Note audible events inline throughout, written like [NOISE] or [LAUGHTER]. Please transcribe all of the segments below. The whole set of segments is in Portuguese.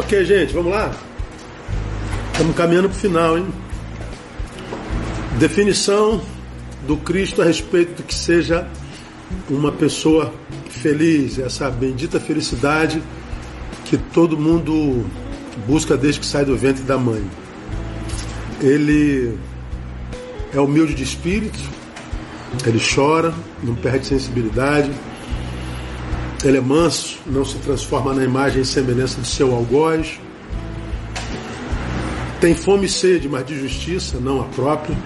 Ok, gente, vamos lá? Estamos caminhando para o final, hein? Definição do Cristo a respeito do que seja uma pessoa feliz, essa bendita felicidade que todo mundo busca desde que sai do ventre da mãe. Ele é humilde de espírito, ele chora, não perde sensibilidade, ele é manso, não se transforma na imagem e semelhança de seu algoz. Tem fome e sede, mas de justiça, não a própria.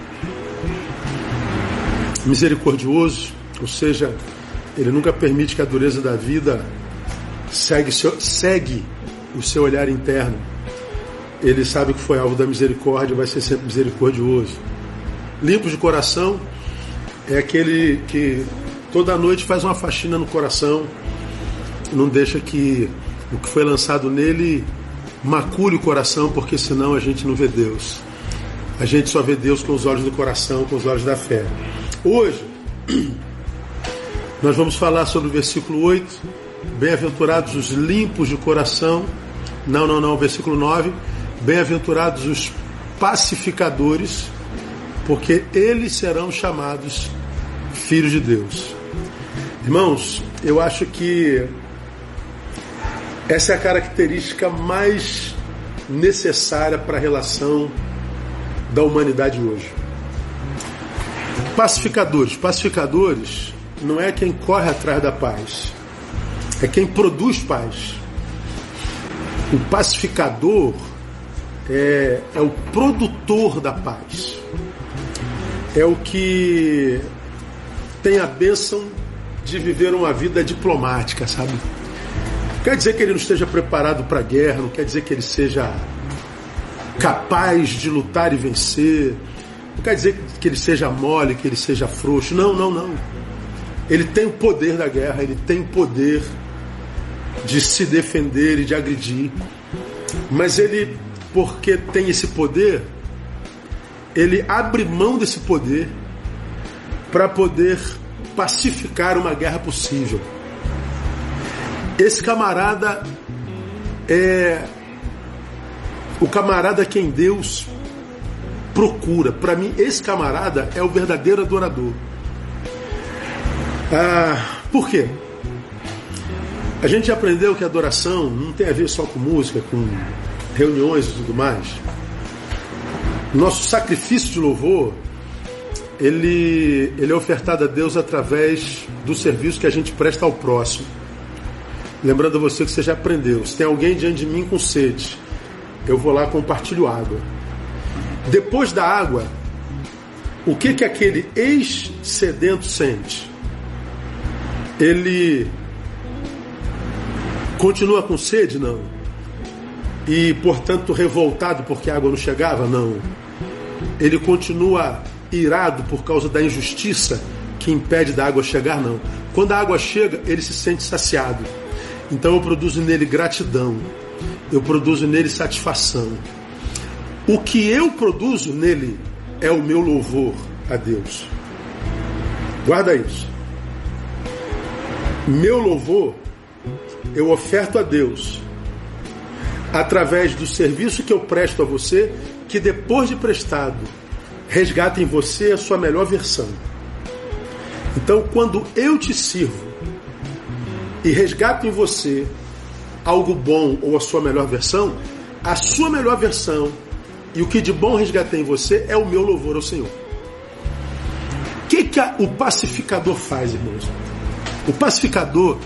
Misericordioso, ou seja, ele nunca permite que a dureza da vida segue, seu, segue o seu olhar interno. Ele sabe que foi alvo da misericórdia e vai ser sempre misericordioso. Limpo de coração é aquele que toda noite faz uma faxina no coração, não deixa que o que foi lançado nele macule o coração, porque senão a gente não vê Deus. A gente só vê Deus com os olhos do coração, com os olhos da fé. Hoje, [CLEARS THROAT] nós vamos falar sobre o versículo 8. Bem-aventurados os limpos de coração. Não, não, não, versículo 9. Bem-aventurados os pacificadores, porque eles serão chamados filhos de Deus. Irmãos, eu acho que essa é a característica mais necessária para a relação da humanidade hoje. Pacificadores. Pacificadores não é quem corre atrás da paz, é quem produz paz. O pacificador é, é o produtor da paz. É o que tem a bênção de viver uma vida diplomática, sabe? Quer dizer que ele não esteja preparado para a guerra, não quer dizer que ele seja capaz de lutar e vencer, não quer dizer que ele seja mole, que ele seja frouxo. Não, não, não. Ele tem o poder da guerra, ele tem o poder de se defender e de agredir. Mas ele, porque tem esse poder, ele abre mão desse poder para poder pacificar uma guerra possível. Esse camarada é o camarada quem Deus procura. Para mim, esse camarada é o verdadeiro adorador. Ah, por quê? A gente aprendeu que adoração não tem a ver só com música, com reuniões e tudo mais. Nosso sacrifício de louvor, ele, ele é ofertado a Deus através do serviço que a gente presta ao próximo. Lembrando a você que você já aprendeu. Se tem alguém diante de mim com sede, eu vou lá compartilho água. Depois da água, o que que aquele ex-sedento sente? Ele continua com sede? Não. E, portanto, revoltado porque a água não chegava? Não. Ele continua irado por causa da injustiça que impede da água chegar? Não. Quando a água chega, ele se sente saciado. Então eu produzo nele gratidão, eu produzo nele satisfação. O que eu produzo nele é o meu louvor a Deus. Guarda isso. Meu louvor eu oferto a Deus através do serviço que eu presto a você, que depois de prestado, resgata em você a sua melhor versão. Então, quando eu te sirvo, e resgata em você algo bom ou a sua melhor versão, a sua melhor versão e o que de bom resgatei em você é o meu louvor ao Senhor. O que, que a, o pacificador faz, irmãos? O pacificador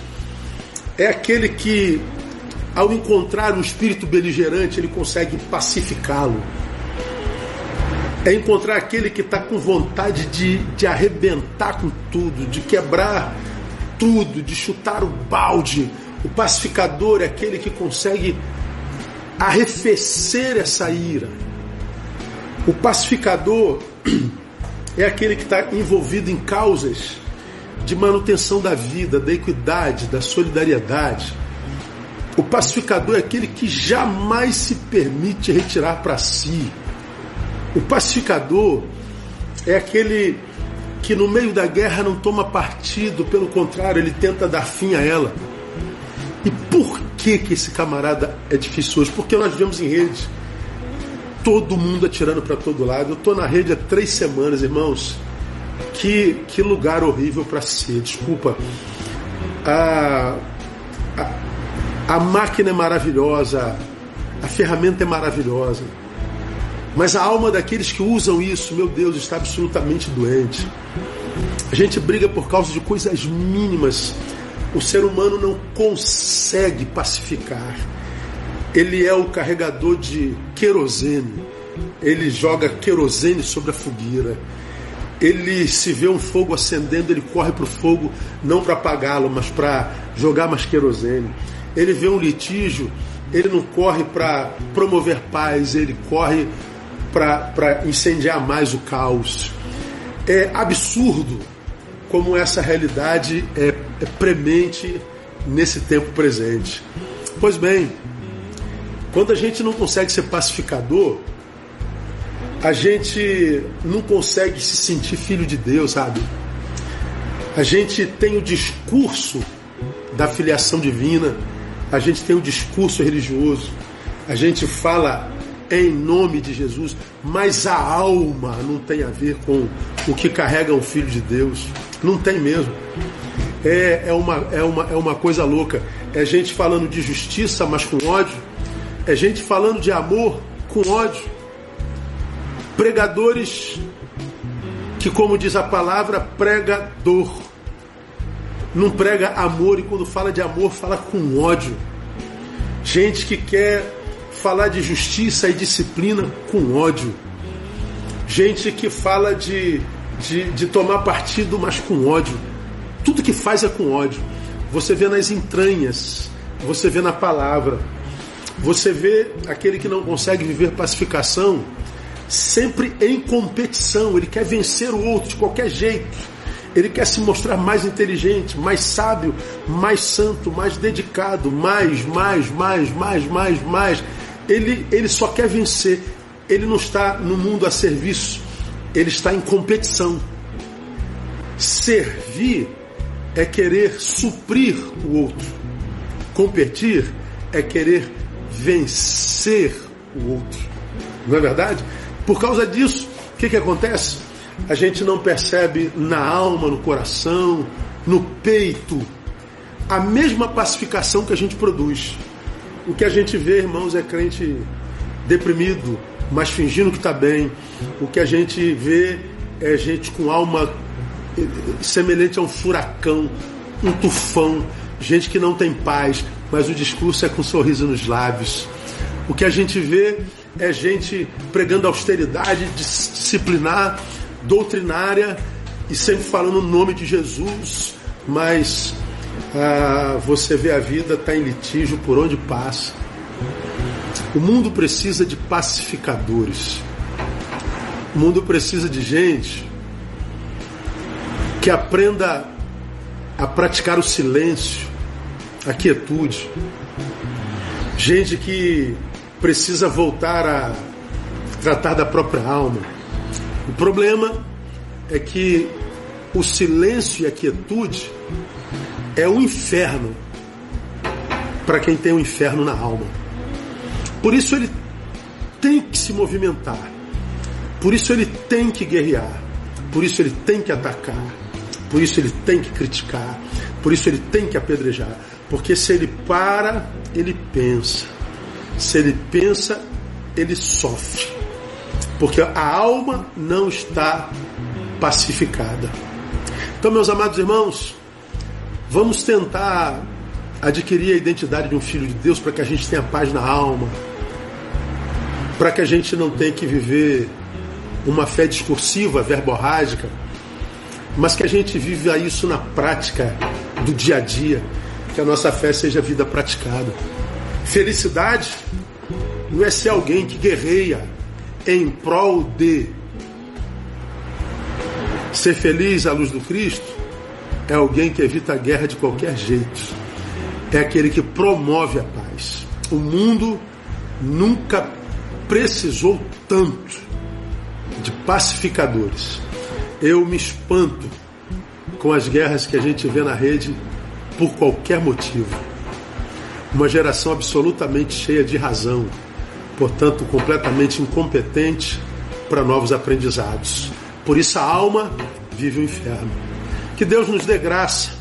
é aquele que, ao encontrar um espírito beligerante, ele consegue pacificá-lo. É encontrar aquele que está com vontade de, de arrebentar com tudo, de quebrar tudo, de chutar o balde. O pacificador é aquele que consegue arrefecer essa ira. O pacificador [CLEARS THROAT] é aquele que está envolvido em causas de manutenção da vida, da equidade, da solidariedade. O pacificador é aquele que jamais se permite retirar para si. O pacificador é aquele que no meio da guerra não toma partido, pelo contrário, ele tenta dar fim a ela. E por que, que esse camarada é difícil hoje? Porque nós vemos em rede todo mundo atirando para todo lado. Eu estou na rede há três semanas, irmãos. Que, que lugar horrível para ser. Desculpa. A, a, a máquina é maravilhosa, a ferramenta é maravilhosa. Mas a alma daqueles que usam isso, meu Deus, está absolutamente doente. A gente briga por causa de coisas mínimas. O ser humano não consegue pacificar. Ele é o carregador de querosene. Ele joga querosene sobre a fogueira. Ele se vê um fogo acendendo, ele corre para o fogo não para apagá-lo, mas para jogar mais querosene. Ele vê um litígio, ele não corre para promover paz, ele corre para incendiar mais o caos. É absurdo como essa realidade é, é premente nesse tempo presente. Pois bem, quando a gente não consegue ser pacificador, a gente não consegue se sentir filho de Deus, sabe? A gente tem o discurso da filiação divina, a gente tem o discurso religioso, a gente fala em nome de Jesus, mas a alma não tem a ver com o que carrega um filho de Deus. Não tem mesmo. É, é, uma, é, uma, é uma coisa louca. É gente falando de justiça, mas com ódio é gente falando de amor com ódio. Pregadores que, como diz a palavra, prega dor. Não prega amor e quando fala de amor, fala com ódio. Gente que quer falar de justiça e disciplina com ódio. Gente que fala de, de, de tomar partido, mas com ódio. Tudo que faz é com ódio. Você vê nas entranhas, você vê na palavra. Você vê aquele que não consegue viver pacificação sempre em competição, ele quer vencer o outro de qualquer jeito. Ele quer se mostrar mais inteligente, mais sábio, mais santo, mais dedicado, mais, mais, mais, mais, mais, mais. Ele, ele só quer vencer. Ele não está no mundo a serviço, ele está em competição. Servir é querer suprir o outro. Competir é querer vencer o outro. Não é verdade? Por causa disso, o que, que acontece? A gente não percebe na alma, no coração, no peito, a mesma pacificação que a gente produz. O que a gente vê, irmãos, é crente deprimido, mas fingindo que está bem. O que a gente vê é gente com alma semelhante a um furacão, um tufão, gente que não tem paz, mas o discurso é com um sorriso nos lábios. O que a gente vê é gente pregando austeridade disciplinar, doutrinária e sempre falando o nome de Jesus, mas ah, você vê a vida está em litígio por onde passa. O mundo precisa de pacificadores. O mundo precisa de gente que aprenda a praticar o silêncio, a quietude. Gente que precisa voltar a tratar da própria alma. O problema é que o silêncio e a quietude é um inferno para quem tem um inferno na alma. Por isso ele tem que se movimentar. Por isso ele tem que guerrear. Por isso ele tem que atacar. Por isso ele tem que criticar. Por isso ele tem que apedrejar. Porque se ele para, ele pensa. Se ele pensa, ele sofre. Porque a alma não está pacificada. Então, meus amados irmãos, vamos tentar adquirir a identidade de um filho de Deus para que a gente tenha paz na alma, para que a gente não tenha que viver uma fé discursiva, verborrágica, mas que a gente viva isso na prática do dia a dia, que a nossa fé seja vida praticada. Felicidade não é ser alguém que guerreia em prol de ser feliz à luz do Cristo, é alguém que evita a guerra de qualquer jeito. É aquele que promove a paz. O mundo nunca precisou tanto de pacificadores. Eu me espanto com as guerras que a gente vê na rede por qualquer motivo. uma geração absolutamente cheia de razão, portanto, completamente incompetente para novos aprendizados. Por isso a alma vive o inferno. Que Deus nos dê graça